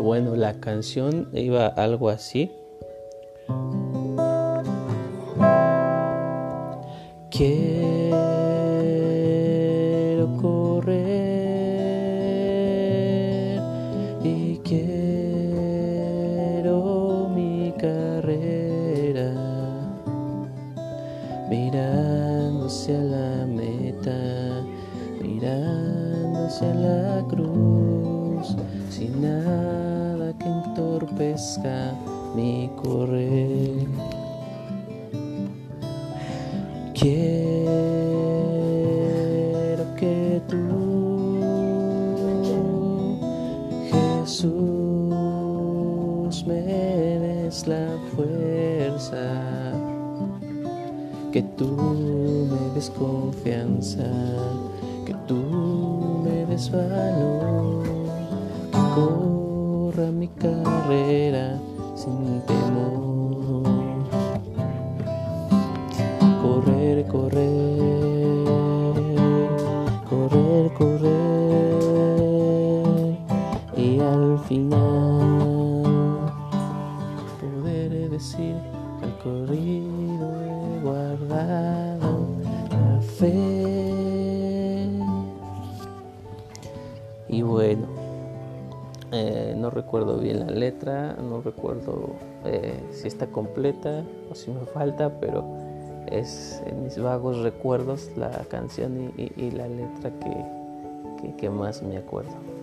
bueno, la canción iba algo así. Quiero correr y quiero mi carrera mirando hacia la meta, mirando hacia la cruz, sin nada que entorpezca mi correr. Quiero que tú, Jesús, me des la fuerza, que tú me des confianza, que tú me des valor, corra mi carrera sin temor. correr, correr, correr, correr y al final poder decir al corrido he guardado la fe. Y bueno, eh, no recuerdo bien la letra, no recuerdo eh, si está completa o si me falta, pero es en mis vagos recuerdos la canción y, y, la letra que, que más me acuerdo.